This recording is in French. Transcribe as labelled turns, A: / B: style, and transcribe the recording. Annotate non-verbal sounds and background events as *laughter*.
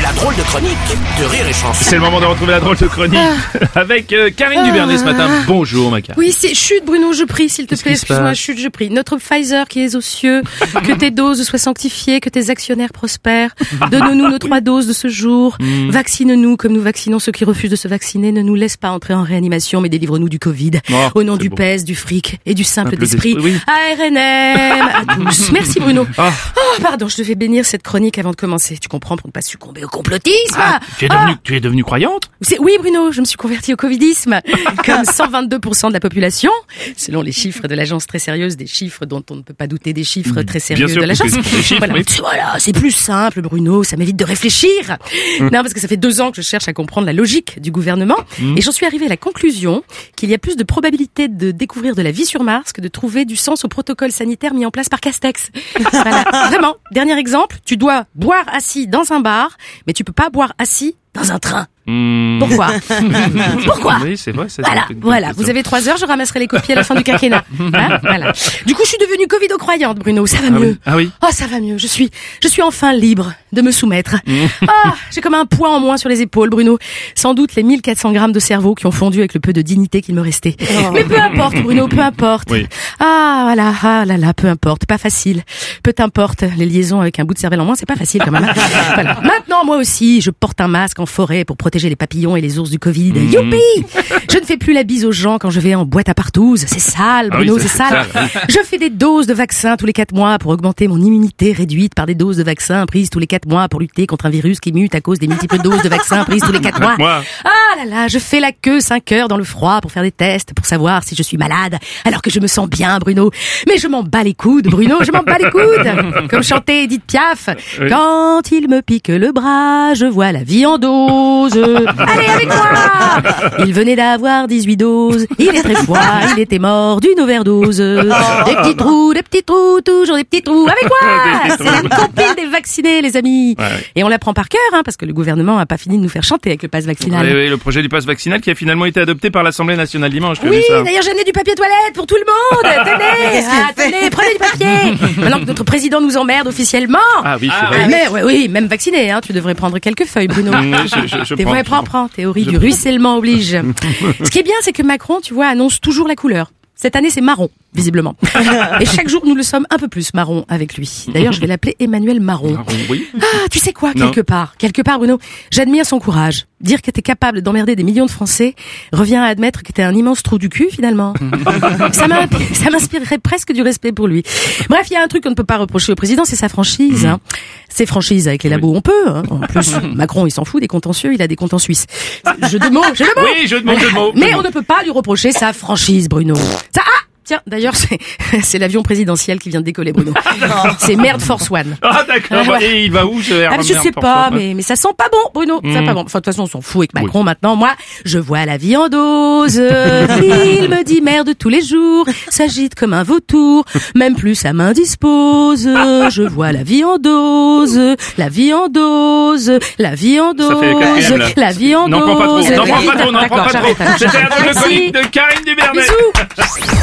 A: La drôle de chronique de Rire et Chanson.
B: C'est le moment de retrouver la drôle de chronique avec euh, Karine Dubernet ce matin. Bonjour Maca.
C: Oui, c'est chute Bruno, je prie s'il te plaît, excuse-moi, chute, je prie. Notre Pfizer qui est aux cieux, *laughs* que tes doses soient sanctifiées, que tes actionnaires prospèrent. Donne-nous nos trois doses de ce jour. *laughs*
B: Mm.
C: Vaccine-nous comme nous vaccinons ceux qui refusent de se vacciner. Ne nous laisse pas entrer en réanimation, mais délivre-nous du Covid.
B: Oh,
C: Au nom du
B: beau.
C: pèse, du fric et du simple d'esprit.
B: d'esprit, oui.
C: ARNM à *laughs* tous. Merci Bruno.
B: Ah.
C: Oh, pardon, je devais bénir cette chronique avant de commencer. Tu comprends pour ne pas succomber au complotisme.
B: Ah, tu es devenue, tu es devenue croyante
C: oui Bruno, je me suis convertie au covidisme *laughs* comme 122% de la population, selon les chiffres de l'agence très sérieuse, des chiffres dont on ne peut pas douter des chiffres très sérieux
B: sûr,
C: de l'agence. voilà,
B: oui.
C: Voilà, c'est plus simple Bruno, ça m'évite de réfléchir.
B: Hum.
C: Non, parce que ça fait deux ans que je cherche à comprendre la logique du gouvernement
B: Hum.
C: et j'en suis arrivée à la conclusion qu'il y a plus de probabilité de découvrir de la vie sur Mars que de trouver du sens au protocole sanitaire mis en place par Castex. *laughs* Voilà. Vraiment, dernier exemple, tu dois boire assis dans un bar, mais tu peux pas boire assis dans un train.
B: Hmm.
C: Pourquoi *laughs* Pourquoi
B: Oui, c'est vrai. ça,
C: Voilà, voilà. Vous avez trois heures, je ramasserai les copies à la fin du quinquennat. *laughs* Hein voilà. Du coup, je suis devenue Covido-croyante, Bruno. Ça va
B: Ah
C: mieux.
B: oui. Ah oui.
C: Oh, ça va mieux. Je suis, je suis enfin libre de me soumettre. Ah, *laughs* j'ai comme un poids en moins sur les épaules, Bruno. Sans doute les 1400 grammes de cerveau qui ont fondu avec le peu de dignité qu'il me restait. Mais peu importe, Bruno, peu importe.
B: Oui.
C: Ah, voilà, ah là là, peu importe. Pas facile. Peu importe. Les liaisons avec un bout de cervelle en moins, c'est pas facile quand même. voilà. Maintenant, moi aussi, je porte un masque en forêt pour protéger les papillons et les ours du Covid.
B: Mmh.
C: Youpi! Je ne fais plus la bise aux gens quand je vais en boîte à partouze. C'est sale,
B: Ah oui,
C: Bruno,
B: c'est
C: c'est sale.
B: sale,
C: Je fais des doses de vaccins tous les quatre mois pour augmenter mon immunité réduite par des doses de vaccins prises tous les quatre mois pour lutter contre un virus qui mute à cause des multiples doses de vaccins prises tous les quatre mois.
B: Moi.
C: Ah là là, je fais la queue 5 heures dans le froid pour faire des tests pour savoir si je suis malade alors que je me sens bien, Bruno. Mais je m'en bats les coudes, Bruno, je m'en bats les coudes. Comme chantait Edith Piaf.
B: Oui.
C: Quand il me pique le bras, je vois la vie en dose. *laughs* Allez avec moi Il venait d'avoir 18 doses. Il est très froid, il était mort d'une overdose. *laughs* Des petits trous, des petits trous, toujours des petits trous. Avec moi *laughs* C'est la compile des vaccinés, les amis.
B: Ouais.
C: Et on l'apprend par cœur, hein, parce que le gouvernement a pas fini de nous faire chanter avec le pass vaccinal.
B: Oui, oui, le projet du pass vaccinal qui a finalement été adopté par l'Assemblée nationale dimanche.
C: Oui, d'ailleurs j'ai amené du papier toilette pour tout le monde. Tenez, ah, tenez, prenez du papier. Maintenant que notre président nous emmerde officiellement.
B: Ah oui, c'est vrai.
C: mais oui, même vacciné, hein, tu devrais prendre quelques feuilles, Bruno.
B: Mm, je- je- je
C: T'es
B: prends,
C: prends,
B: prends.
C: prends. Théorie du ruissellement oblige. *laughs* Ce qui est bien, c'est que Macron, tu vois, annonce toujours la couleur. Cette année, c'est marron, visiblement. *laughs* Et chaque jour, nous le sommes un peu plus marron avec lui. D'ailleurs, je vais l'appeler Emmanuel Marron.
B: Ah, Oui.
C: Ah, tu sais quoi,
B: Non.
C: quelque part, quelque part, Bruno, j'admire son courage. Dire que t'es capable d'emmerder des millions de Français revient à admettre que t'es un immense trou du cul, finalement. *laughs* ça m'in- ça m'inspirerait presque du respect pour lui. Bref, il y a un truc qu'on ne peut pas reprocher au président, c'est sa franchise. Hein. Ses franchises avec les labos, on peut. Hein. En plus, *laughs* Macron, il s'en fout des contentieux, il a des comptes en Suisse. Je de mots, je de mots.
B: Oui, jeu de mots, jeu de mots.
C: Mais on ne peut pas lui reprocher sa franchise, Bruno. Ça, Tiens, d'ailleurs, *laughs* c'est, l'avion présidentiel qui vient de décoller, Bruno. *laughs* C'est Merde Force One.
B: Ah d'accord.
C: Ouais.
B: Et il va où ce
C: Ah, je sais pas, mais, mais ça sent pas bon, Bruno. Ça sent pas bon. Enfin, de toute façon, on s'en fout avec Macron maintenant. Moi, je vois la vie en dose. *laughs* Il me dit merde tous les jours. S'agite comme un vautour. Même plus sa main dispose. Je vois la vie en dose. La vie en dose. La vie en dose. La vie en
B: N'en
C: dose.
B: prends pas trop, n'en prends pas trop, n'en prends pas trop. C'était chronique de Karine Dubernet.
C: Bisous.